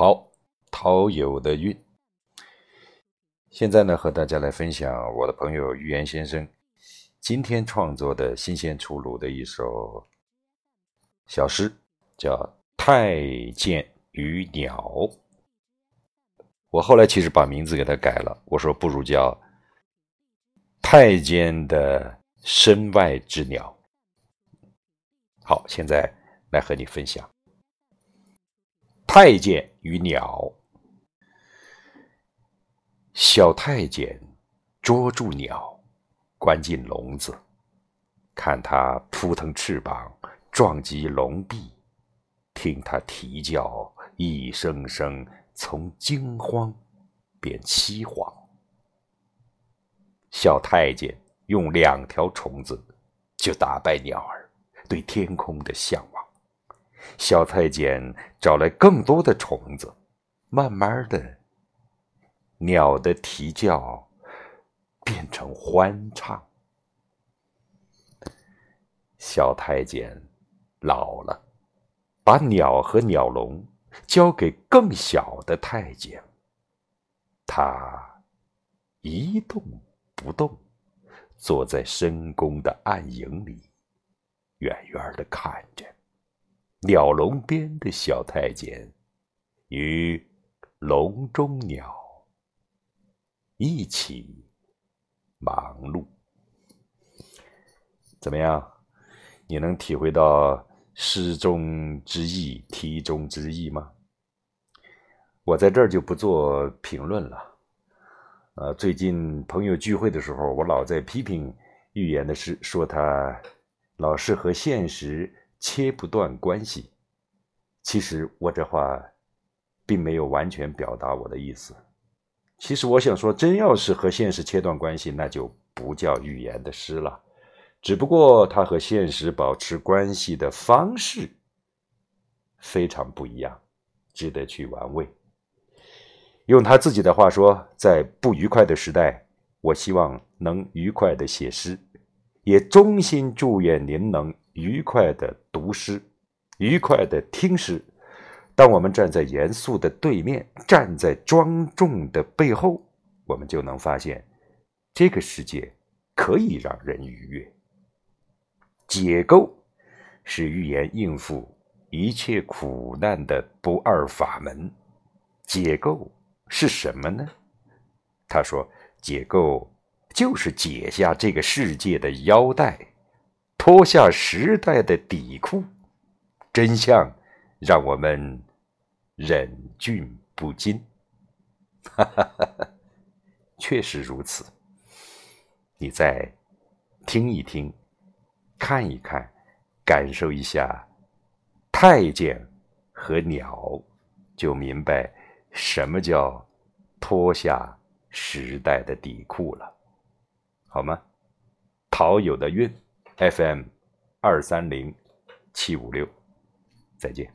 好，陶友的韵。现在呢，和大家来分享我的朋友玉言先生今天创作的新鲜出炉的一首小诗，叫《太监与鸟》。我后来其实把名字给他改了，我说不如叫《太监的身外之鸟》。好，现在来和你分享《太监与鸟》。小太监捉住鸟，关进笼子，看它扑腾翅膀撞击笼壁，听它啼叫，一声声从惊慌变凄惶。小太监用两条虫子就打败鸟儿。对天空的向往，小太监找来更多的虫子，慢慢的，鸟的啼叫变成欢唱。小太监老了，把鸟和鸟笼交给更小的太监，他一动不动，坐在深宫的暗影里。远远的看鸟笼边的小太监与笼中鸟一起忙碌，怎么样？你能体会到诗中之意、题中之意吗？我在这儿就不做评论了。呃，最近朋友聚会的时候，我老在批评寓言的诗，说他。老是和现实切不断关系，其实我这话并没有完全表达我的意思。其实我想说，真要是和现实切断关系，那就不叫语言的诗了。只不过他和现实保持关系的方式非常不一样，值得去玩味。用他自己的话说，在不愉快的时代，我希望能愉快的写诗。也衷心祝愿您能愉快的读诗，愉快的听诗。当我们站在严肃的对面，站在庄重的背后，我们就能发现，这个世界可以让人愉悦。解构是预言应付一切苦难的不二法门。解构是什么呢？他说：“解构。”就是解下这个世界的腰带，脱下时代的底裤，真相让我们忍俊不禁。哈哈哈哈确实如此。你再听一听，看一看，感受一下太监和鸟，就明白什么叫脱下时代的底裤了。好吗？陶友的运，FM 二三零七五六，再见。